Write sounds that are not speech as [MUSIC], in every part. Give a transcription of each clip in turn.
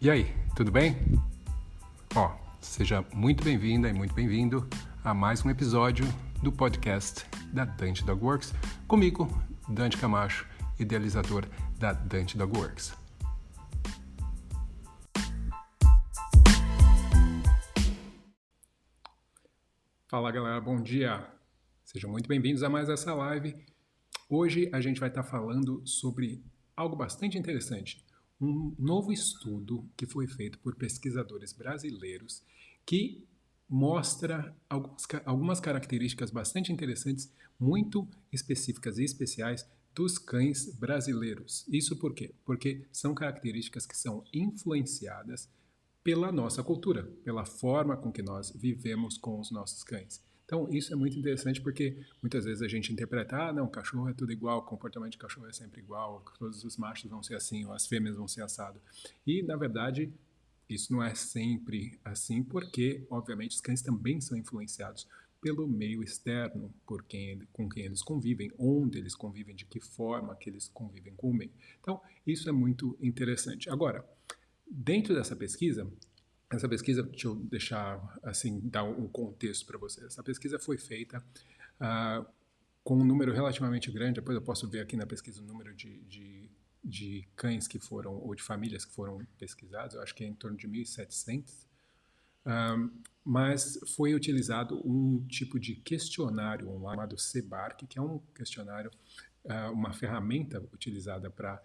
E aí, tudo bem? Ó, seja muito bem-vinda e muito bem-vindo a mais um episódio do podcast da Dante Dog Works, comigo, Dante Camacho, idealizador da Dante Dog Works. Fala galera, bom dia! Sejam muito bem-vindos a mais essa live. Hoje a gente vai estar falando sobre algo bastante interessante um novo estudo que foi feito por pesquisadores brasileiros que mostra algumas, algumas características bastante interessantes, muito específicas e especiais dos cães brasileiros. Isso por quê? Porque são características que são influenciadas pela nossa cultura, pela forma com que nós vivemos com os nossos cães. Então, isso é muito interessante porque muitas vezes a gente interpreta, ah, não, cachorro é tudo igual, o comportamento de cachorro é sempre igual, todos os machos vão ser assim, ou as fêmeas vão ser assado. E, na verdade, isso não é sempre assim, porque, obviamente, os cães também são influenciados pelo meio externo, por quem, com quem eles convivem, onde eles convivem, de que forma que eles convivem com o meio. Então, isso é muito interessante. Agora, dentro dessa pesquisa, essa pesquisa, deixa eu deixar assim, dar um contexto para vocês. Essa pesquisa foi feita uh, com um número relativamente grande, depois eu posso ver aqui na pesquisa o número de, de, de cães que foram, ou de famílias que foram pesquisados, eu acho que é em torno de 1.700. Um, mas foi utilizado um tipo de questionário, um chamado CBARC, que é um questionário, uh, uma ferramenta utilizada para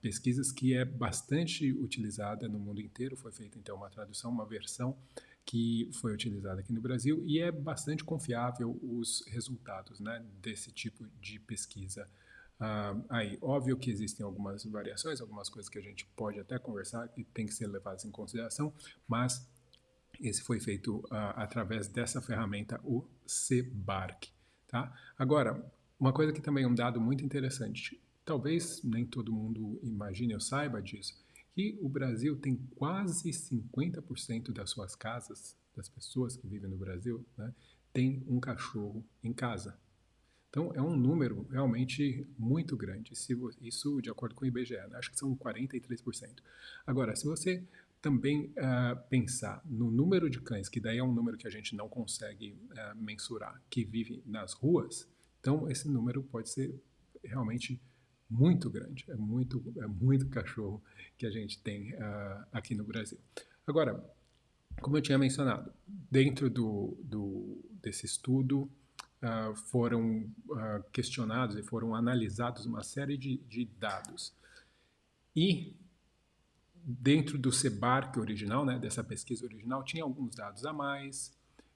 pesquisas que é bastante utilizada no mundo inteiro. Foi feita então uma tradução, uma versão que foi utilizada aqui no Brasil e é bastante confiável os resultados né, desse tipo de pesquisa. Uh, aí, óbvio que existem algumas variações, algumas coisas que a gente pode até conversar e tem que ser levadas em consideração, mas esse foi feito uh, através dessa ferramenta, o CBARC. Tá? Agora, uma coisa que também é um dado muito interessante, talvez nem todo mundo imagine ou saiba disso, que o Brasil tem quase 50% das suas casas, das pessoas que vivem no Brasil, né, tem um cachorro em casa. Então, é um número realmente muito grande. isso de acordo com o IBGE, né, acho que são 43%. Agora, se você também uh, pensar no número de cães, que daí é um número que a gente não consegue uh, mensurar, que vive nas ruas, então esse número pode ser realmente muito grande, é muito, é muito cachorro que a gente tem uh, aqui no Brasil. Agora, como eu tinha mencionado, dentro do, do desse estudo uh, foram uh, questionados e foram analisados uma série de, de dados. E dentro do SEBARC original, né, dessa pesquisa original, tinha alguns dados a mais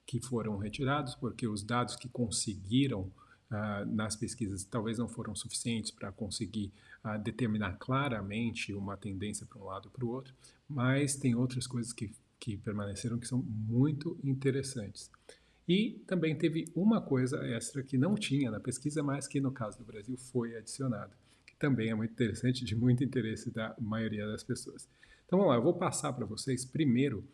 que foram retirados, porque os dados que conseguiram uh, nas pesquisas talvez não foram suficientes para conseguir uh, determinar claramente uma tendência para um lado ou para o outro, mas tem outras coisas que, que permaneceram que são muito interessantes. E também teve uma coisa extra que não tinha na pesquisa, mas que no caso do Brasil foi adicionada, que também é muito interessante, de muito interesse da maioria das pessoas. Então vamos lá, eu vou passar para vocês primeiro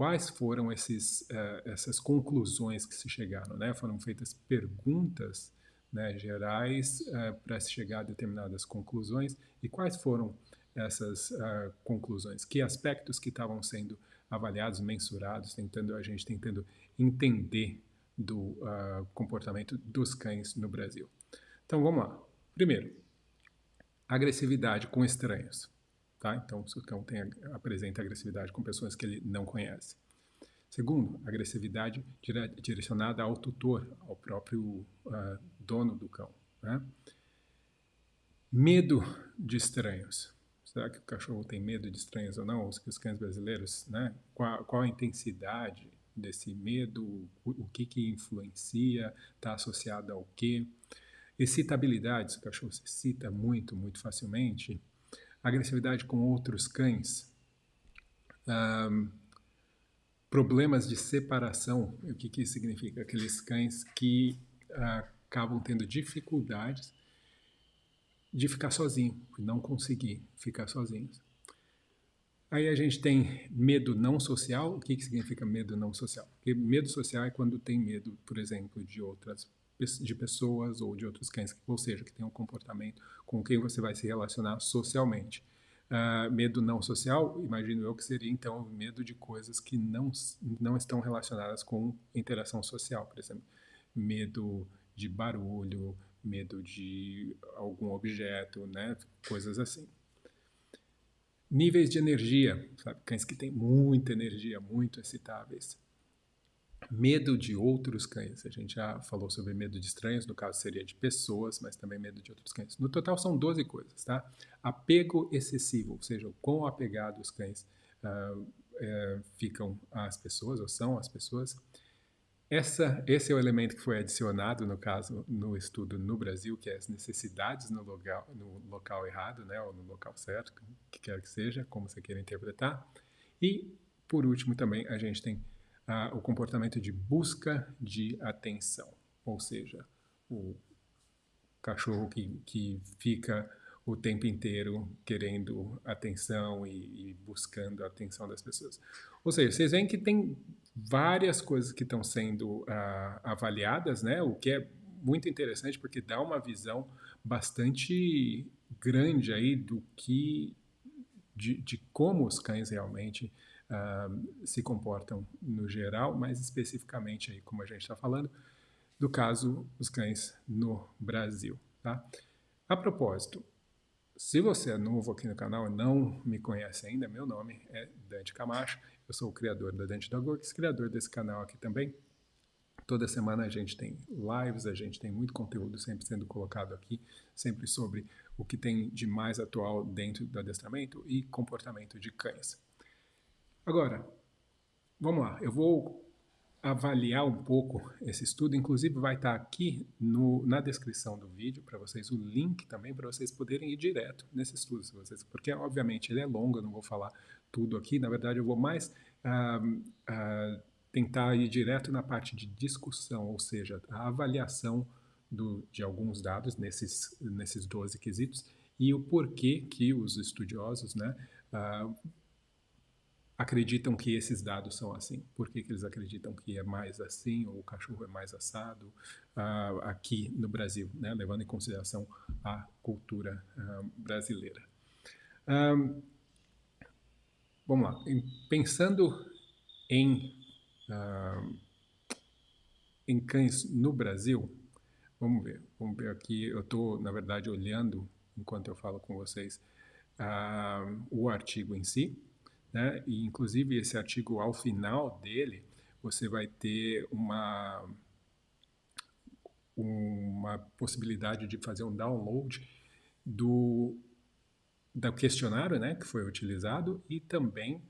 quais foram esses, uh, essas conclusões que se chegaram. Né? Foram feitas perguntas né, gerais uh, para se chegar a determinadas conclusões e quais foram essas uh, conclusões, que aspectos que estavam sendo avaliados, mensurados, tentando a gente tentando entender do comportamento dos cães no Brasil. Então vamos lá. Primeiro, agressividade com estranhos. Tá? Então, o cão tem, apresenta agressividade com pessoas que ele não conhece. Segundo, agressividade dire, direcionada ao tutor, ao próprio uh, dono do cão. Né? Medo de estranhos. Será que o cachorro tem medo de estranhos ou não? Os, os cães brasileiros, né? Qual, qual, a intensidade desse medo? O, o que, que influencia? Está associado ao quê? Excitabilidade, se o cachorro se excita muito, muito facilmente, agressividade com outros cães, um, problemas de separação. O que, que isso significa? Aqueles cães que uh, acabam tendo dificuldades de ficar sozinho, não conseguir ficar sozinhos. Aí a gente tem medo não social. O que, que significa medo não social? Porque medo social é quando tem medo, por exemplo, de outras de pessoas ou de outros cães, ou seja, que tem um comportamento com quem você vai se relacionar socialmente. Uh, medo não social, imagino eu que seria então medo de coisas que não, não estão relacionadas com interação social, por exemplo, medo de barulho, medo de algum objeto, né? coisas assim. Níveis de energia, sabe? cães que têm muita energia, muito excitáveis. Medo de outros cães. A gente já falou sobre medo de estranhos, no caso seria de pessoas, mas também medo de outros cães. No total são 12 coisas, tá? Apego excessivo, ou seja, o quão apegados os cães uh, uh, ficam às pessoas, ou são as pessoas. Essa, esse é o elemento que foi adicionado, no caso, no estudo no Brasil, que é as necessidades no local, no local errado, né, ou no local certo, que quer que seja, como você queira interpretar. E, por último, também a gente tem ah, o comportamento de busca de atenção, ou seja, o cachorro que, que fica o tempo inteiro querendo atenção e, e, buscando a atenção das pessoas. Ou seja, vocês veem que tem várias coisas que estão sendo uh, avaliadas, né? O que é muito interessante porque dá uma visão bastante grande aí do que de, de como os cães realmente uh, se comportam no geral, mais especificamente aí como a gente está falando do caso os cães no Brasil, tá? A propósito, se você é novo aqui no canal e não me conhece ainda, meu nome é Dante Camacho, eu sou o criador da Dante Dog Works, criador desse canal aqui também. Toda semana a gente tem lives, a gente tem muito conteúdo sempre sendo colocado aqui, sempre sobre o que tem de mais atual dentro do adestramento e comportamento de cães. Agora, vamos lá, eu vou avaliar um pouco esse estudo, inclusive vai estar aqui no, na descrição do vídeo para vocês o link também para vocês poderem ir direto nesse estudo, se vocês, porque obviamente ele é longo, eu não vou falar tudo aqui, na verdade eu vou mais tentar ir direto na parte de discussão, ou seja, a avaliação do, de alguns dados nesses, nesses 12 quesitos e o porquê que os estudiosos né, uh, acreditam que esses dados são assim. Por que, que eles acreditam que é mais assim, ou o cachorro é mais assado uh, aqui no Brasil, né, levando em consideração a cultura uh, brasileira. Um, vamos lá. Pensando em, uh, em cães no Brasil, vamos ver. Vamos ver aqui. Eu estou, na verdade, olhando, enquanto eu falo com vocês, o artigo em si. Né? E, inclusive, esse artigo, ao final dele, você vai ter uma, uma possibilidade de fazer um download do, do questionário né, que foi utilizado e também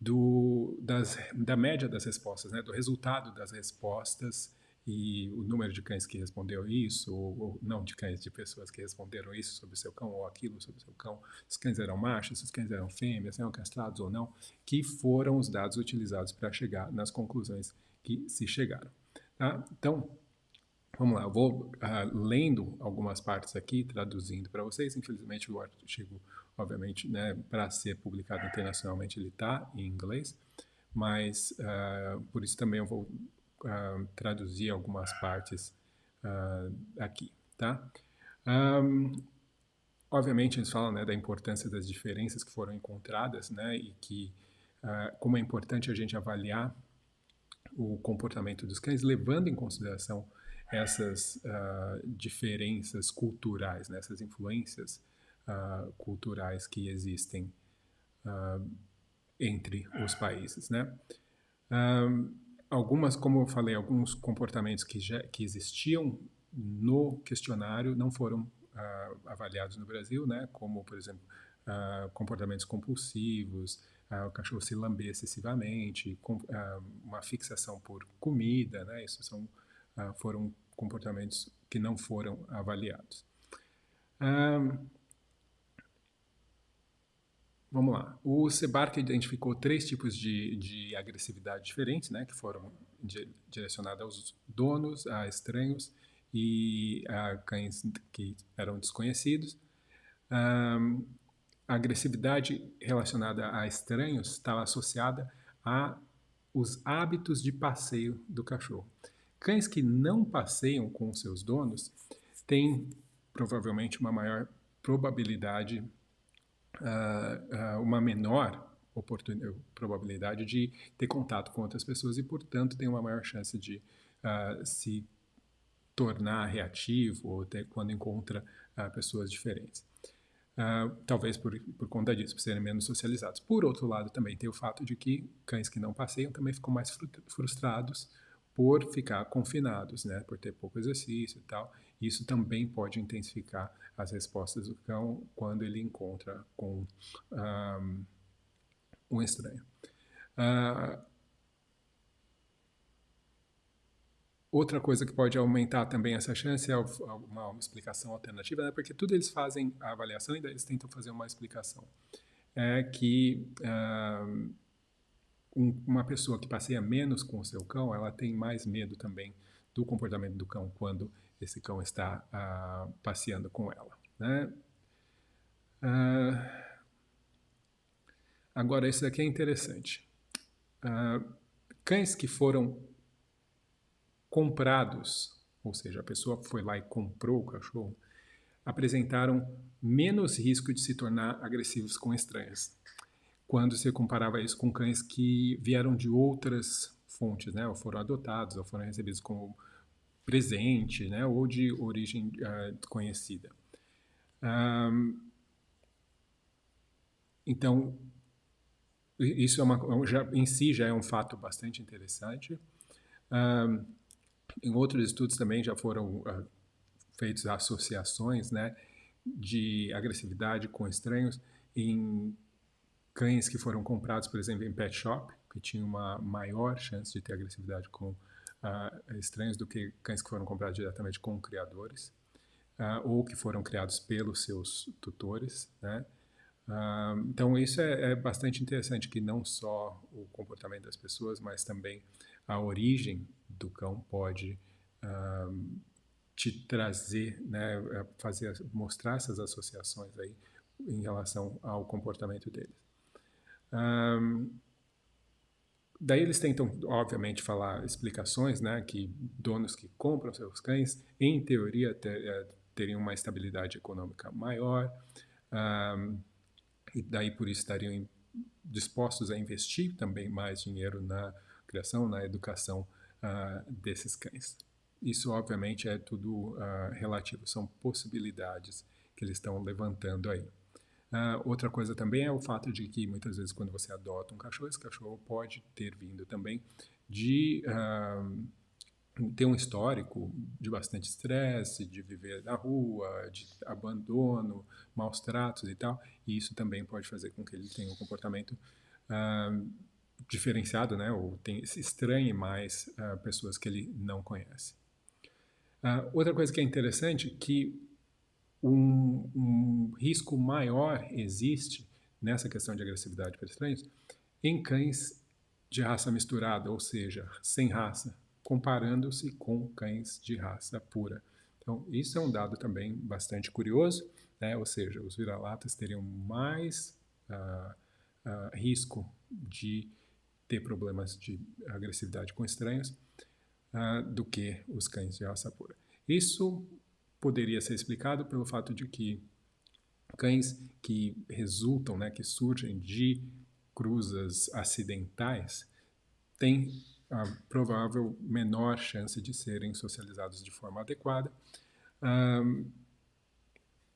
do, das, da média das respostas, né, do resultado das respostas e o número de cães que respondeu isso, ou, ou, não de cães, de pessoas que responderam isso sobre seu cão, ou aquilo sobre seu cão, se os cães eram machos, se os cães eram fêmeas, eram castrados ou não, que foram os dados utilizados para chegar nas conclusões que se chegaram. Tá? Então, vamos lá, eu vou uh, lendo algumas partes aqui, traduzindo para vocês. Infelizmente, o artigo, obviamente, né, para ser publicado internacionalmente, ele está em inglês, mas uh, por isso também eu vou uh, traduzir algumas partes uh, aqui, tá? Um, obviamente eles falam né, da importância das diferenças que foram encontradas, né, e que uh, como é importante a gente avaliar o comportamento dos cães, levando em consideração essas diferenças culturais, né, essas influências culturais que existem entre os países, né? Um, algumas, como eu falei, alguns comportamentos que já que existiam no questionário não foram uh, avaliados no Brasil, né? Como, por exemplo, uh, comportamentos compulsivos, uh, o cachorro se lamber excessivamente, com, uma fixação por comida, né? Isso são foram comportamentos que não foram avaliados. Vamos lá. O Sebark identificou três tipos de, de agressividade diferentes, né, que foram di direcionadas aos donos, a estranhos e a cães que eram desconhecidos. Um, a agressividade relacionada a estranhos estava associada a os hábitos de passeio do cachorro. Cães que não passeiam com seus donos têm provavelmente uma maior probabilidade uh, uma menor probabilidade de ter contato com outras pessoas e, portanto, tem uma maior chance de uh, se tornar reativo ou quando encontra pessoas diferentes. Uh, talvez por, por conta disso, por serem menos socializados. Por outro lado, também tem o fato de que cães que não passeiam também ficam mais frustrados por ficar confinados, né, por ter pouco exercício e tal. Isso também pode intensificar as respostas do cão quando ele encontra com um, um estranho. Uh, outra coisa que pode aumentar também essa chance é uma, explicação alternativa, né? porque tudo eles fazem a avaliação e eles tentam fazer uma explicação. É que uh, um, uma pessoa que passeia menos com o seu cão, ela tem mais medo também do comportamento do cão quando esse cão está uh, passeando com ela. Né? Uh, Agora, esse daqui é interessante. Uh, cães que foram comprados, ou seja, a pessoa foi lá e comprou o cachorro, apresentaram menos risco de se tornar agressivos com estranhas. Quando você comparava isso com cães que vieram de outras fontes, né, ou foram adotados, ou foram recebidos como presente, né, ou de origem uh, conhecida. Um, então, isso é uma, já, em si já é um fato bastante interessante. Um, em outros estudos também já foram uh, feitas associações né, de agressividade com estranhos em cães que foram comprados, por exemplo, em pet shop, que tinham uma maior chance de ter agressividade com uh, estranhos do que cães que foram comprados diretamente com criadores, uh, ou que foram criados pelos seus tutores, né? Uh, então, isso é, é, bastante interessante, que não só o comportamento das pessoas, mas também a origem do cão pode te trazer, né, fazer, mostrar essas associações aí em relação ao comportamento deles. Um, daí eles tentam, obviamente, falar explicações, né, que donos que compram seus cães, em teoria, ter, eh, teriam uma estabilidade econômica maior, um, e daí por isso estariam dispostos a investir também mais dinheiro na criação, na educação uh, desses cães. Isso, obviamente, é tudo uh, relativo, são possibilidades que eles estão levantando aí. Uh, outra coisa também é o fato de que muitas vezes quando você adota um cachorro, esse cachorro pode ter vindo também de uh, tem um histórico de bastante estresse, de viver na rua, de abandono, maus tratos e tal, e isso também pode fazer com que ele tenha um comportamento uh, diferenciado, né, ou tem, se estranhe mais pessoas que ele não conhece. Outra coisa que é interessante que um, um risco maior existe nessa questão de agressividade para estranhos em cães de raça misturada, ou seja, sem raça, comparando-se com cães de raça pura. Então, isso é um dado também bastante curioso, né? ou seja, os vira-latas teriam mais uh, uh, risco de ter problemas de agressividade com estranhos uh, do que os cães de raça pura. Isso poderia ser explicado pelo fato de que cães que resultam, né, que surgem de cruzas acidentais, têm a provável menor chance de serem socializados de forma adequada. Um,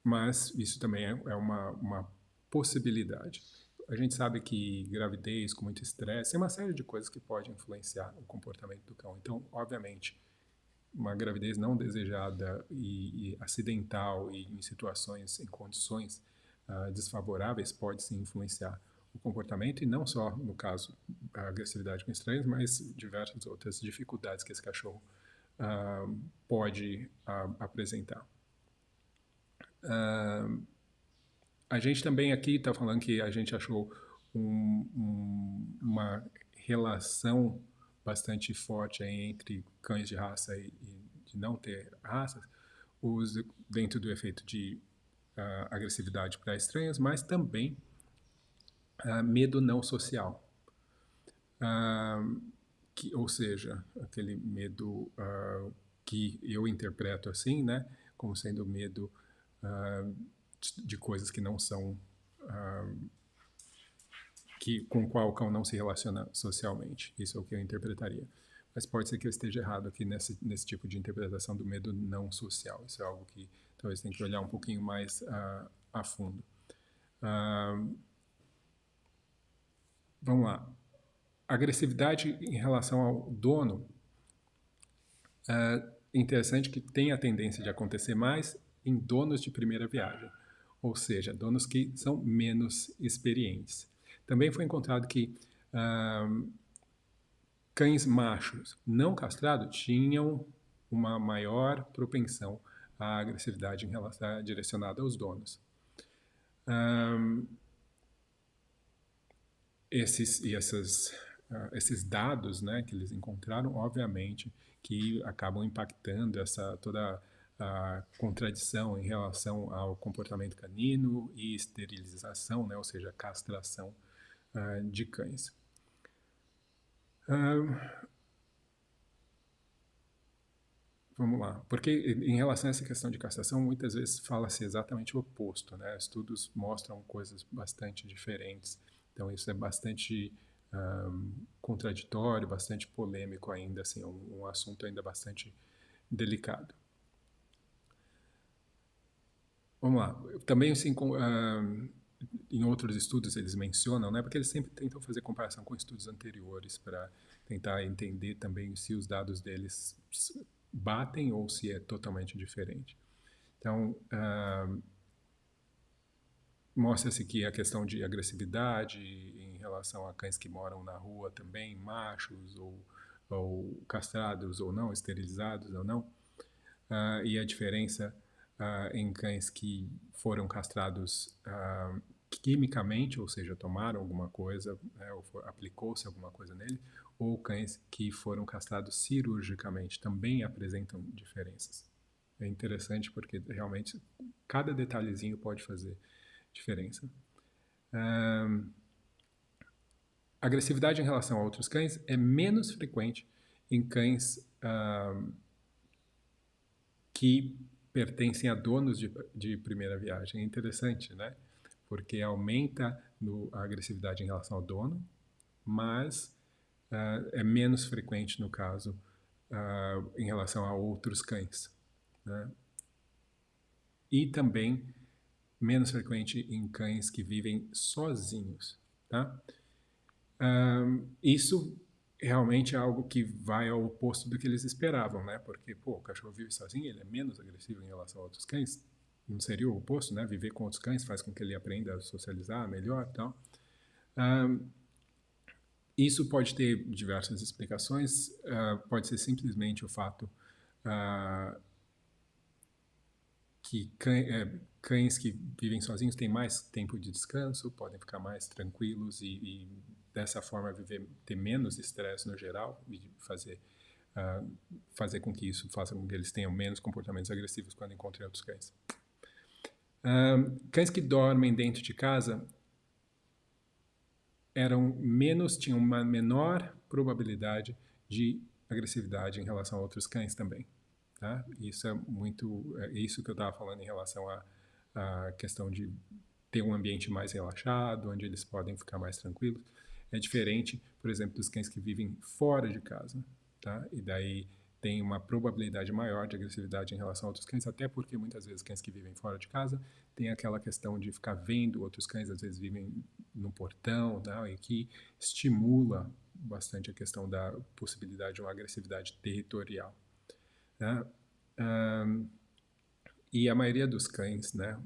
mas isso também é, é uma, uma, possibilidade. A gente sabe que gravidez com muito estresse é uma série de coisas que podem influenciar o comportamento do cão. Então, obviamente, uma gravidez não desejada e, e acidental e em situações, em condições uh, desfavoráveis pode sim influenciar o comportamento, e não só, no caso, a agressividade com estranhos, mas diversas outras dificuldades que esse cachorro uh, pode uh, apresentar. A gente também aqui está falando que a gente achou um, um, uma relação bastante forte entre cães de raça e, e de não ter raças, os, dentro do efeito de agressividade para estranhos, mas também uh, medo não social. Uh, que, ou seja, aquele medo uh, que eu interpreto assim, né, como sendo medo de coisas que não são uh, que, com o qual o cão não se relaciona socialmente. Isso é o que eu interpretaria. Mas pode ser que eu esteja errado aqui nesse, nesse tipo de interpretação do medo não social. Isso é algo que talvez tem que olhar um pouquinho mais uh, a fundo. Uh, vamos lá. Agressividade em relação ao dono. É interessante que tem a tendência de acontecer mais em donos de primeira viagem, ou seja, donos que são menos experientes. Também foi encontrado que cães machos não castrados tinham uma maior propensão à agressividade em relação, direcionada aos donos. Um, esses e essas, uh, esses dados, né, que eles encontraram, obviamente, que acabam impactando essa toda a contradição em relação ao comportamento canino e esterilização, né, ou seja, castração uh, de cães. Uh, vamos lá, porque em relação a essa questão de castração, muitas vezes fala-se exatamente o oposto, né? Estudos mostram coisas bastante diferentes, então isso é bastante um, contraditório, bastante polêmico ainda, assim, um, um assunto ainda bastante delicado. Vamos lá. Também assim, com, em outros estudos eles mencionam, né, porque eles sempre tentam fazer comparação com estudos anteriores para tentar entender também se os dados deles batem ou se é totalmente diferente. Então, uh, mostra-se que a questão de agressividade em relação a cães que moram na rua também, machos ou, ou castrados ou não, esterilizados ou não, uh, e a diferença uh, em cães que foram castrados uh, quimicamente, ou seja, tomaram alguma coisa, né, ou aplicou-se alguma coisa nele, ou cães que foram castrados cirurgicamente também apresentam diferenças. É interessante porque realmente cada detalhezinho pode fazer diferença. Agressividade em relação a outros cães é menos frequente em cães que pertencem a donos de, de primeira viagem. É interessante, né? Porque aumenta no, a agressividade em relação ao dono, mas uh, é menos frequente no caso uh, em relação a outros cães. Né? E também menos frequente em cães que vivem sozinhos. Tá? Um, isso realmente é algo que vai ao oposto do que eles esperavam, né? Porque, pô, o cachorro vive sozinho, ele é menos agressivo em relação a outros cães. Não seria o oposto, né? Viver com outros cães faz com que ele aprenda a socializar melhor e tal. Um, isso pode ter diversas explicações. Uh, pode ser simplesmente o fato uh, que cães, é, cães, que vivem sozinhos têm mais tempo de descanso, podem ficar mais tranquilos e, e dessa forma viver ter menos estresse no geral e fazer uh, fazer com que isso faça com que eles tenham menos comportamentos agressivos quando encontrem outros cães. Uh, cães que dormem dentro de casa eram menos tinham uma menor probabilidade de agressividade em relação a outros cães também. Tá? Isso é muito é isso que eu estava falando em relação à, à questão de ter um ambiente mais relaxado, onde eles podem ficar mais tranquilos é diferente, por exemplo, dos cães que vivem fora de casa, tá? E daí tem uma probabilidade maior de agressividade em relação a outros cães, até porque muitas vezes cães que vivem fora de casa têm aquela questão de ficar vendo outros cães, às vezes vivem no portão, tá? e que estimula bastante a questão da possibilidade de uma agressividade territorial. Né? Um, e a maioria dos cães, né,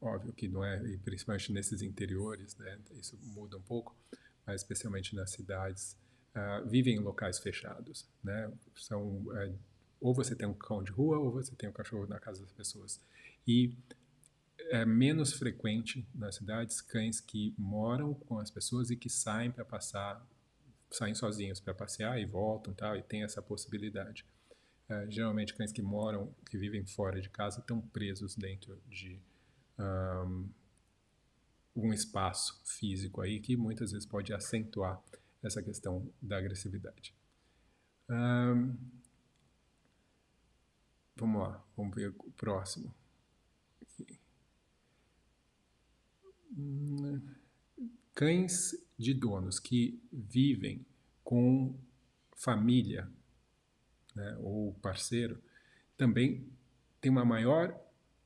óbvio que não é, principalmente nesses interiores, né, isso muda um pouco, especialmente nas cidades, uh, vivem em locais fechados, né? São uh, ou você tem um cão de rua ou você tem um cachorro na casa das pessoas. E é menos frequente nas cidades cães que moram com as pessoas e que saem para passar, saem sozinhos para passear e voltam, tal, e tem essa possibilidade. Uh, geralmente cães que moram, que vivem fora de casa, estão presos dentro de um, um espaço físico aí que muitas vezes pode acentuar essa questão da agressividade. Um, vamos lá, vamos ver o próximo. cães de donos que vivem com família né, ou parceiro também tem uma maior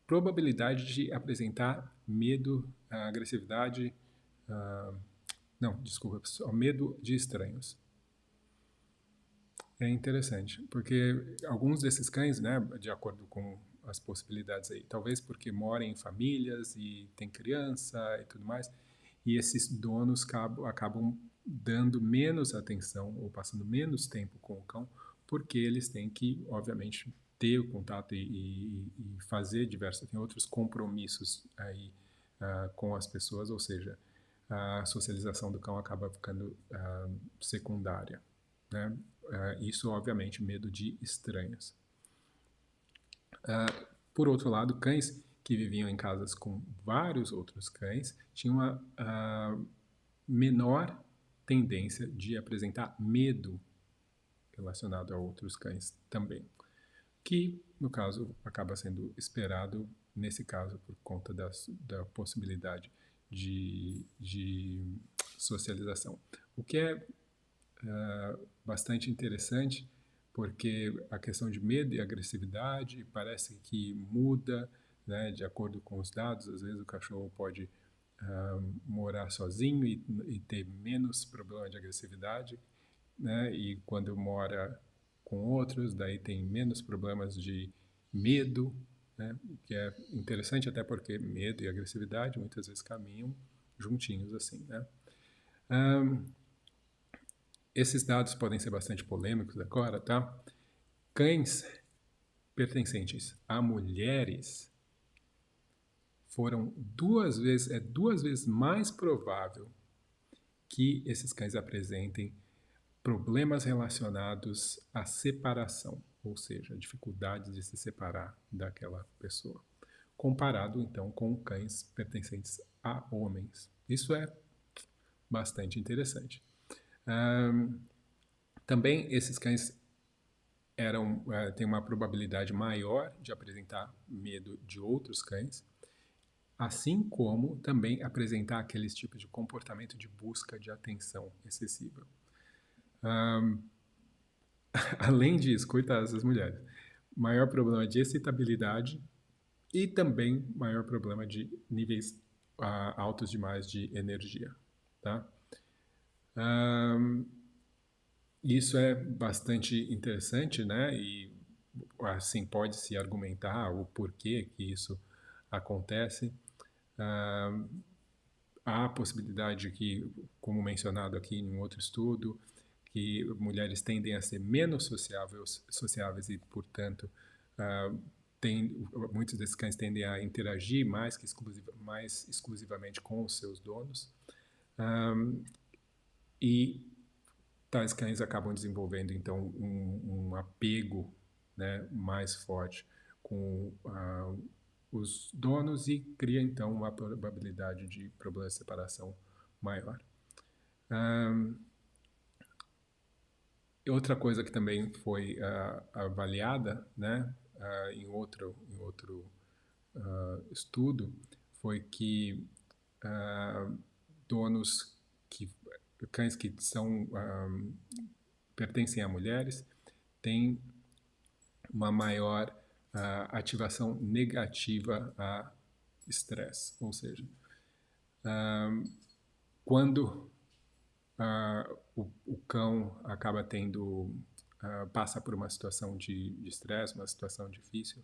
probabilidade de apresentar medo, agressividade, uh, não, desculpa, só medo de estranhos. É interessante, porque alguns desses cães, né, de acordo com as possibilidades aí, talvez porque moram em famílias e tem criança e tudo mais, e esses donos acabam, acabam dando menos atenção ou passando menos tempo com o cão, porque eles têm que, obviamente, ter o contato e, e, e fazer diversos, tem outros compromissos aí uh, com as pessoas, ou seja, a socialização do cão acaba ficando uh, secundária. Né? Uh, isso, obviamente, medo de estranhas. Uh, por outro lado, cães que viviam em casas com vários outros cães tinham uma menor tendência de apresentar medo relacionado a outros cães também, que no caso acaba sendo esperado nesse caso por conta das, da possibilidade de, de socialização. O que é uh, bastante interessante, porque a questão de medo e agressividade parece que muda né, de acordo com os dados. Às vezes o cachorro pode uh, morar sozinho e, e, ter menos problema de agressividade, né, e quando mora com outros, daí tem menos problemas de medo, né? que é interessante até porque medo e agressividade muitas vezes caminham juntinhos assim, né? Um, esses dados podem ser bastante polêmicos agora, tá? Cães pertencentes a mulheres foram duas vezes, é duas vezes mais provável que esses cães apresentem problemas relacionados à separação ou seja, dificuldades de se separar daquela pessoa, comparado então com cães pertencentes a homens. Isso é bastante interessante. Um, também esses cães eram uh, têm uma probabilidade maior de apresentar medo de outros cães, assim como também apresentar aqueles tipos de comportamento de busca de atenção excessiva. Um, [LAUGHS] além disso, coitadas das mulheres, maior problema de excitabilidade e também maior problema de níveis uh, altos demais de energia, tá? Um, isso é bastante interessante, né? E assim pode se argumentar o porquê que isso acontece. Um, há a possibilidade que, como mencionado aqui em um outro estudo, que mulheres tendem a ser menos sociáveis, sociáveis e, portanto, uh, tem, muitos desses cães tendem a interagir mais, que exclusiva, mais exclusivamente com os seus donos. Um, e tais cães acabam desenvolvendo, então, um, um apego né, mais forte com uh, os donos e cria, então, uma probabilidade de problema de separação maior. Um, Outra coisa que também foi uh, avaliada, né, uh, em outro, em outro uh, estudo, foi que donos que cães que são pertencem a mulheres têm uma maior ativação negativa a estresse, ou seja, quando uh, o, o, cão acaba tendo, uh, passa por uma situação de estresse, uma situação difícil,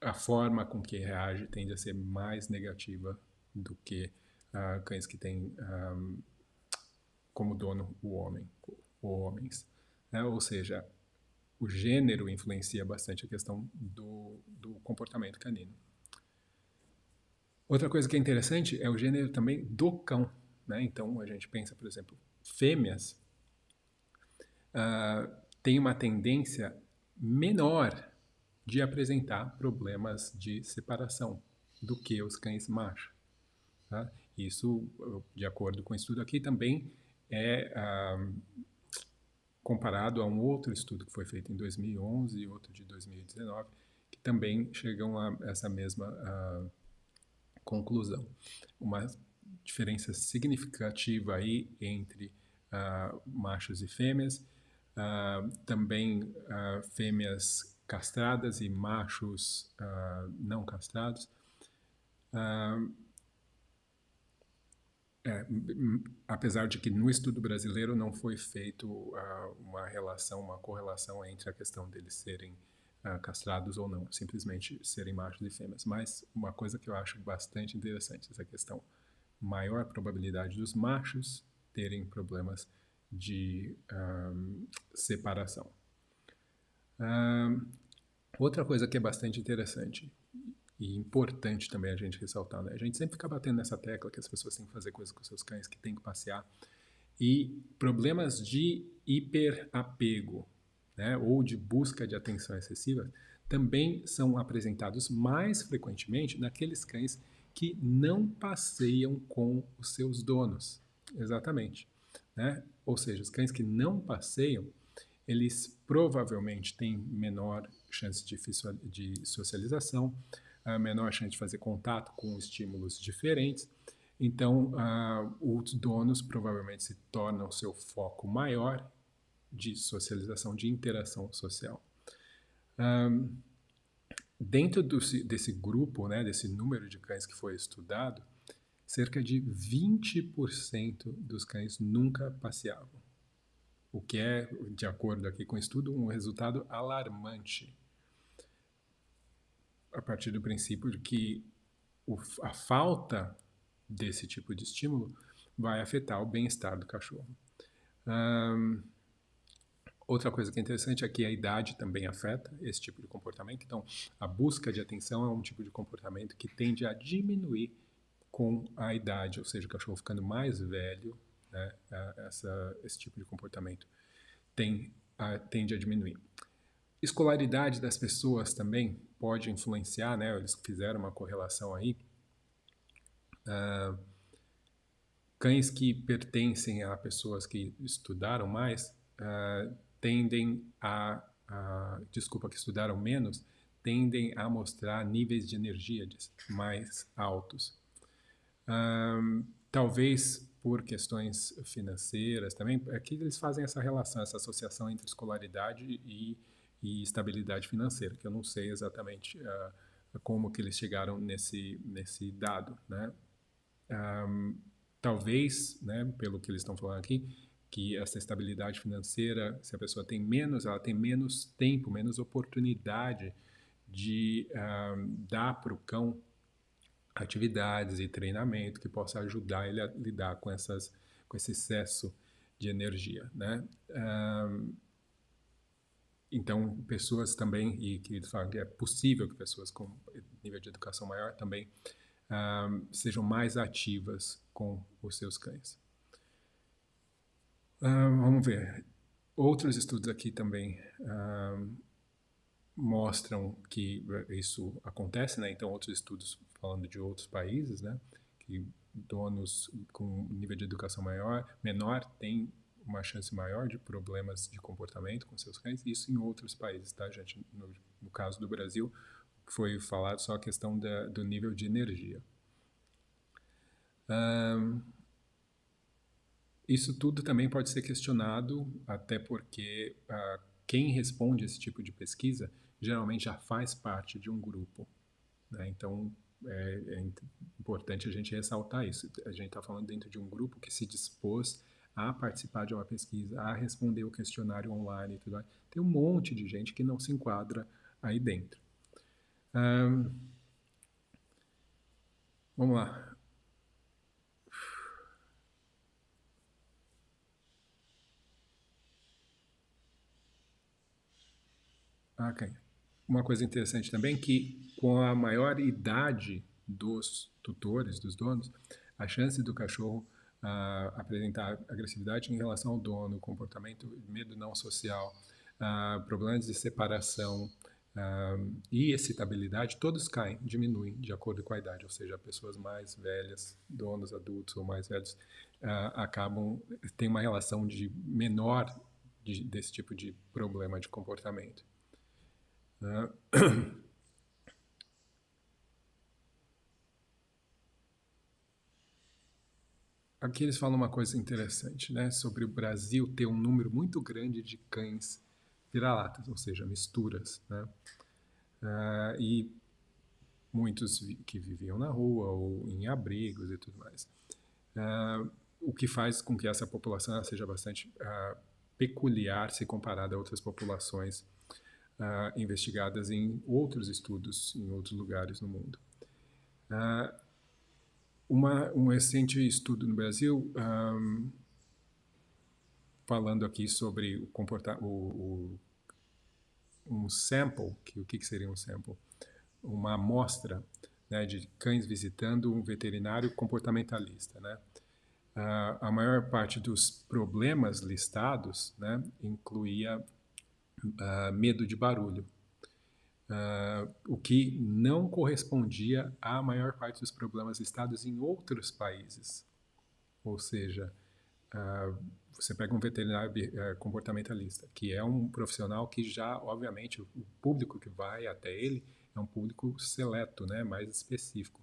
a forma com que reage tende a ser mais negativa do que uh, cães que têm um, como dono o homem, ou homens. Né? Ou seja, o gênero influencia bastante a questão do, do comportamento canino. Outra coisa que é interessante é o gênero também do cão. Né? Então, a gente pensa, por exemplo, fêmeas uh, têm uma tendência menor de apresentar problemas de separação do que os cães machos. Tá? Isso, de acordo com o estudo aqui, também é uh, comparado a um outro estudo que foi feito em 2011 e outro de 2019, que também chegam a essa mesma uh, Conclusão: uma diferença significativa aí entre uh, machos e fêmeas, uh, também uh, fêmeas castradas e machos não castrados. É, apesar de que no estudo brasileiro não foi feito uma relação, uma correlação entre a questão deles serem castrados ou não, simplesmente serem machos e fêmeas. Mas uma coisa que eu acho bastante interessante, essa questão maior probabilidade dos machos terem problemas de um, separação. Um, outra coisa que é bastante interessante e importante também a gente ressaltar, né? A gente sempre fica batendo nessa tecla que as pessoas têm que fazer coisas com seus cães, que têm que passear. E problemas de hiperapego, né, ou de busca de atenção excessiva, também são apresentados mais frequentemente naqueles cães que não passeiam com os seus donos. Exatamente. Né? Ou seja, os cães que não passeiam, eles provavelmente têm menor chance de, socialização, menor chance de fazer contato com estímulos diferentes. Então, uh, os donos provavelmente se tornam seu foco maior de socialização, de interação social. Um, Dentro do, desse grupo, né, desse número de cães que foi estudado, cerca de 20% dos cães nunca passeavam. O que é, de acordo aqui com o estudo, um resultado alarmante. A partir do princípio de que o, a falta desse tipo de estímulo vai afetar o bem-estar do cachorro. Um, Outra coisa que é interessante é que a idade também afeta esse tipo de comportamento. Então, a busca de atenção é um tipo de comportamento que tende a diminuir com a idade, ou seja, o cachorro ficando mais velho, né, essa, esse tipo de comportamento tem, a, tende a diminuir. Escolaridade das pessoas também pode influenciar, né? Eles fizeram uma correlação aí. Uh, cães que pertencem a pessoas que estudaram mais uh, tendem a, a, desculpa, que estudaram menos, tendem a mostrar níveis de energia mais altos. Um, talvez por questões financeiras também, aqui é eles fazem essa relação, essa associação entre escolaridade e, e estabilidade financeira, que eu não sei exatamente uh, como que eles chegaram nesse, nesse dado, né? Um, talvez, né, pelo que eles estão falando aqui, que essa estabilidade financeira, se a pessoa tem menos, ela tem menos tempo, menos oportunidade de uh, dar para o cão atividades e treinamento que possa ajudar ele a lidar com, essas, com esse excesso de energia, né? Um, então, pessoas também, e que falam que é possível que pessoas com nível de educação maior também um, sejam mais ativas com os seus cães. Uh, vamos ver. Outros estudos aqui também uh, mostram que isso acontece, né? Então, outros estudos falando de outros países, né? Que donos com nível de educação maior, menor têm uma chance maior de problemas de comportamento com seus cães. Isso em outros países, tá, gente? No, no caso do Brasil, foi falado só a questão da, do nível de energia. Um, isso tudo também pode ser questionado, até porque uh, quem responde esse tipo de pesquisa geralmente já faz parte de um grupo. Né? Então, é, é, importante a gente ressaltar isso. A gente está falando dentro de um grupo que se dispôs a participar de uma pesquisa, a responder o questionário online e tudo mais. Tem um monte de gente que não se enquadra aí dentro. Um, vamos lá. Ok. Uma coisa interessante também que com a maior idade dos tutores, dos donos, a chance do cachorro uh, apresentar agressividade em relação ao dono, comportamento, medo não social, uh, problemas de separação uh, e excitabilidade, todos caem, diminuem de acordo com a idade. Ou seja, pessoas mais velhas, donos adultos ou mais velhos, acabam têm uma relação de menor de, desse tipo de problema de comportamento. Né? [CLEARS THROAT] aqui eles falam uma coisa interessante, né? Sobre o Brasil ter um número muito grande de cães vira-latas, ou seja, misturas, né? Uh, e muitos que viviam na rua ou em abrigos e tudo mais. Uh, o que faz com que essa população seja bastante uh, peculiar se comparada a outras populações investigadas em outros estudos em outros lugares no mundo. Uma, um recente estudo no Brasil um, falando aqui sobre o comportar o, o, um sample, que o que, que seria um sample? Uma amostra né, de cães visitando um veterinário comportamentalista, né? Uh, a maior parte dos problemas listados né, incluía uh, medo de barulho, uh, o que não correspondia à maior parte dos problemas listados em outros países. Ou seja, uh, você pega um veterinário comportamentalista, que é um profissional que já, obviamente, o público que vai até ele é um público seleto, né, mais específico.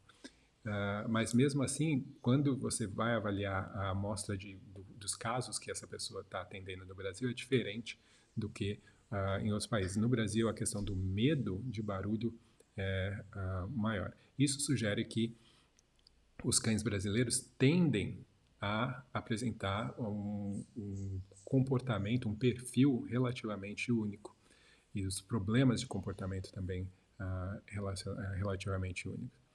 Uh, mas mesmo assim, quando você vai avaliar a amostra de, do, dos casos que essa pessoa está atendendo no Brasil, é diferente do que uh, em outros países. No Brasil, a questão do medo de barulho é uh, maior. Isso sugere que os cães brasileiros tendem a apresentar um, um comportamento, um perfil relativamente único. E os problemas de comportamento também uh, relativamente únicos.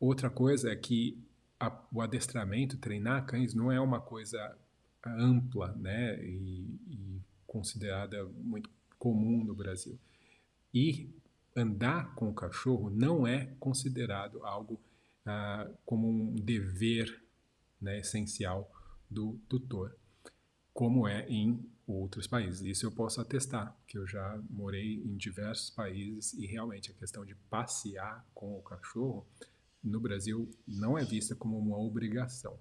Outra coisa é que a, o adestramento, treinar cães, não é uma coisa ampla né, e, e considerada muito comum no Brasil. E andar com o cachorro não é considerado algo ah, como um dever né, essencial do tutor, como é em outros países. Isso eu posso atestar, que eu já morei em diversos países e realmente a questão de passear com o cachorro no Brasil não é vista como uma obrigação.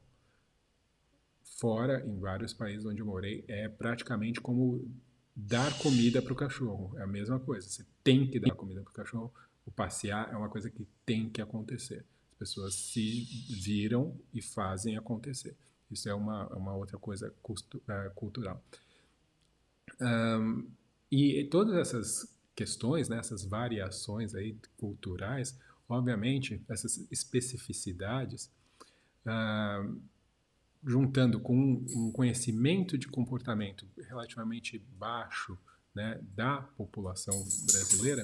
Fora, em vários países onde eu morei, é praticamente como dar comida para o cachorro. É a mesma coisa. Você tem que dar comida para o cachorro. O passear é uma coisa que tem que acontecer. As pessoas se viram e fazem acontecer. Isso é uma, uma outra coisa é, cultural. Um, e todas essas questões, né, essas variações aí culturais, obviamente, essas especificidades, uh, juntando com um conhecimento de comportamento relativamente baixo né, da população brasileira,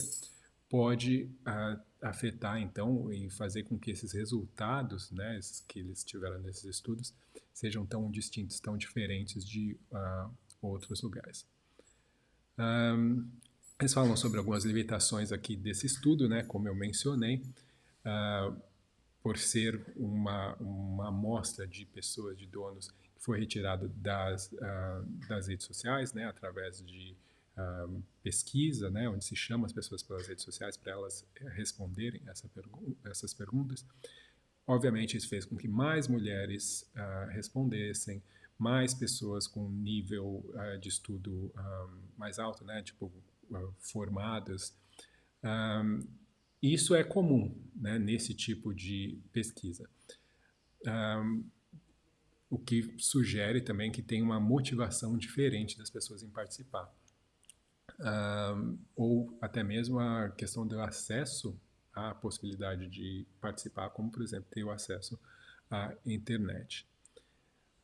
pode uh, afetar então e fazer com que esses resultados né, que eles tiveram nesses estudos sejam tão distintos, tão diferentes de uh, outros lugares. Um, eles falam sobre algumas limitações aqui desse estudo, né, como eu mencionei. Uh, por ser uma, uma amostra de pessoas, de donos, que foi retirado das, uh, das redes sociais, né, através de uh, pesquisa, né, onde se chama as pessoas pelas redes sociais para elas responderem essa pergu essas perguntas. Obviamente, isso fez com que mais mulheres uh, respondessem, mais pessoas com nível de estudo mais alto, né, tipo formadas, um, isso é comum né, nesse tipo de pesquisa. Um, o que sugere também que tem uma motivação diferente das pessoas em participar. Um, ou até mesmo a questão do acesso à possibilidade de participar, como, por exemplo, ter o acesso à internet.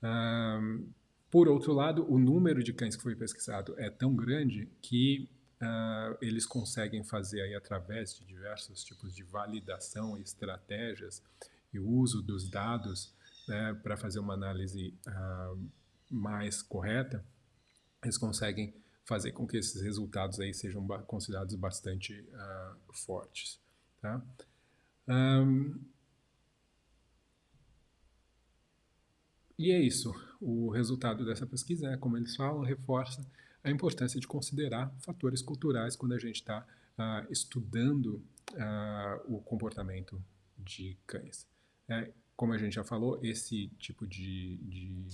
Um, por outro lado, o número de cães que foi pesquisado é tão grande que uh, eles conseguem fazer aí através de diversos tipos de validação e estratégias e uso dos dados né, para fazer uma análise uh, mais correta, eles conseguem fazer com que esses resultados aí sejam considerados bastante uh, fortes. Tá? Um, e é isso. O resultado dessa pesquisa é, como eles falam, reforça a importância de considerar fatores culturais quando a gente está uh, estudando uh, o comportamento de cães. É, como a gente já falou, esse tipo de, de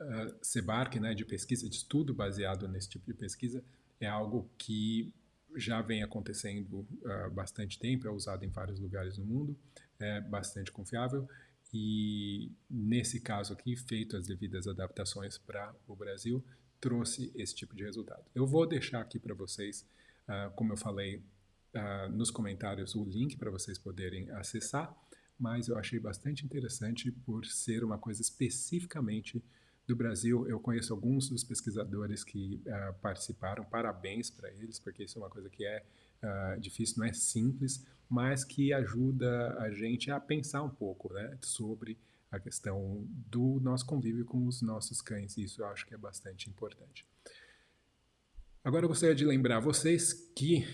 uh, né, de pesquisa, de estudo baseado nesse tipo de pesquisa, é algo que já vem acontecendo há uh, bastante tempo, é usado em vários lugares no mundo, é bastante confiável e nesse caso aqui, feito as devidas adaptações para o Brasil, trouxe esse tipo de resultado. Eu vou deixar aqui para vocês, uh, como eu falei uh, nos comentários, o link para vocês poderem acessar, mas eu achei bastante interessante por ser uma coisa especificamente do Brasil. Eu conheço alguns dos pesquisadores que uh, participaram, parabéns para eles, porque isso é uma coisa que é difícil, não é simples, mas que ajuda a gente a pensar um pouco né, sobre a questão do nosso convívio com os nossos cães. Isso eu acho que é bastante importante. Agora eu gostaria de lembrar vocês que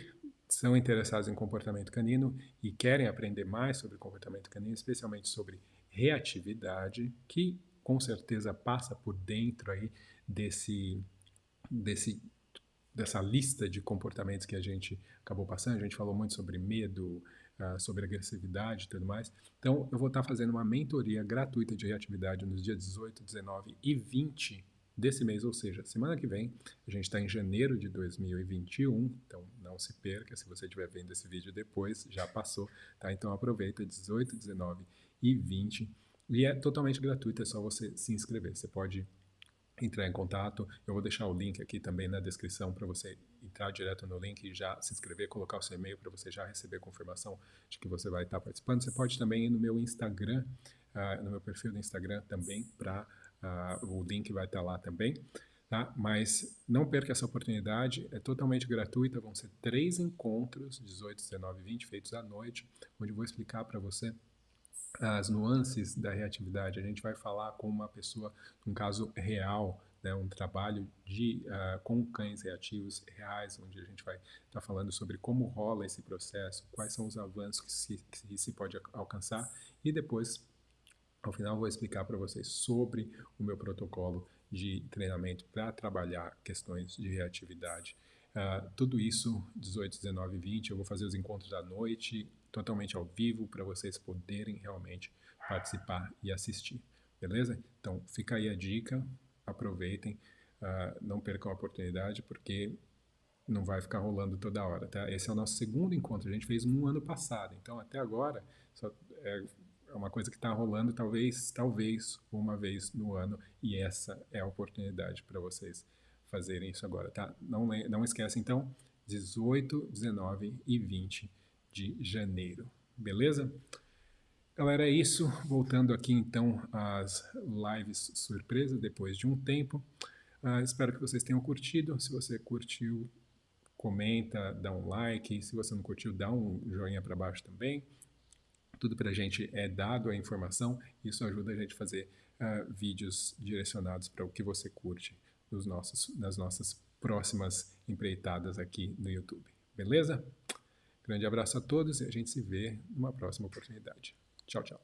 são interessados em comportamento canino e querem aprender mais sobre comportamento canino, especialmente sobre reatividade, que com certeza passa por dentro aí desse, desse dessa lista de comportamentos que a gente acabou passando. A gente falou muito sobre medo, uh, sobre agressividade e tudo mais. Então, eu vou estar fazendo uma mentoria gratuita de reatividade nos dias 18, 19 e 20 desse mês, ou seja, semana que vem. A gente está em janeiro de 2021, então não se perca. Se você estiver vendo esse vídeo depois, já passou, tá? Então aproveita 18, 19 e 20 e é totalmente gratuito, é só você se inscrever. Você pode entrar em contato. Eu vou deixar o link aqui também na descrição para você entrar direto no link e já se inscrever, colocar o seu e-mail para você já receber confirmação de que você vai estar participando. Você pode também ir no meu Instagram, uh, no meu perfil do Instagram também, para uh, ah, o link vai estar lá também. Tá? Mas não perca essa oportunidade, é totalmente gratuita. Vão ser três encontros, 18, 19 e 20, feitos à noite, onde eu vou explicar para você as nuances da reatividade. A gente vai falar com uma pessoa, um caso real, né, um trabalho de, uh, com cães reativos reais, onde a gente vai estar tá falando sobre como rola esse processo, quais são os avanços que se, que se pode alcançar e depois, ao final, vou explicar para vocês sobre o meu protocolo de treinamento para trabalhar questões de reatividade. Uh, tudo isso, 18, 19 e 20, eu vou fazer os encontros à noite, totalmente ao vivo para vocês poderem realmente participar e assistir, beleza? Então fica aí a dica, aproveitem, uh, não percam a oportunidade porque não vai ficar rolando toda hora, tá? Esse é o nosso segundo encontro, a gente fez um ano passado, então até agora só é, é uma coisa que está rolando talvez, talvez uma vez no ano e essa é a oportunidade para vocês fazerem isso agora, tá? Não, não esquece então, 18, 19 e 20 de janeiro. Beleza? Galera, é isso. Voltando aqui então às lives surpresa depois de um tempo. Uh, espero que vocês tenham curtido. Se você curtiu, comenta, dá um like. Se você não curtiu, dá um joinha para baixo também. Tudo para a gente é dado a informação. Isso ajuda a gente a fazer uh, vídeos direcionados para o que você curte nos nossos, nas nossas próximas empreitadas aqui no YouTube. Beleza? Grande abraço a todos e a gente se vê numa próxima oportunidade. Tchau, tchau.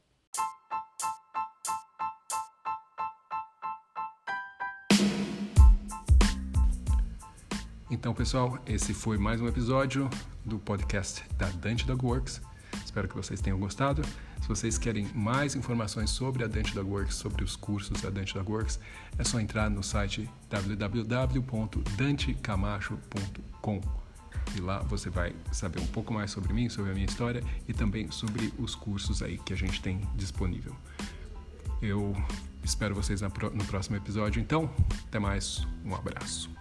Então, pessoal, esse foi mais um episódio do podcast da Dante Dog Works. Espero que vocês tenham gostado. Se vocês querem mais informações sobre a Dante Dog Works, sobre os cursos da Dante Dog Works, é só entrar no site www.dantecamacho.com. E lá você vai saber um pouco mais sobre mim, sobre a minha história e também sobre os cursos aí que a gente tem disponível. Eu espero vocês no próximo episódio, então. Até mais, um abraço.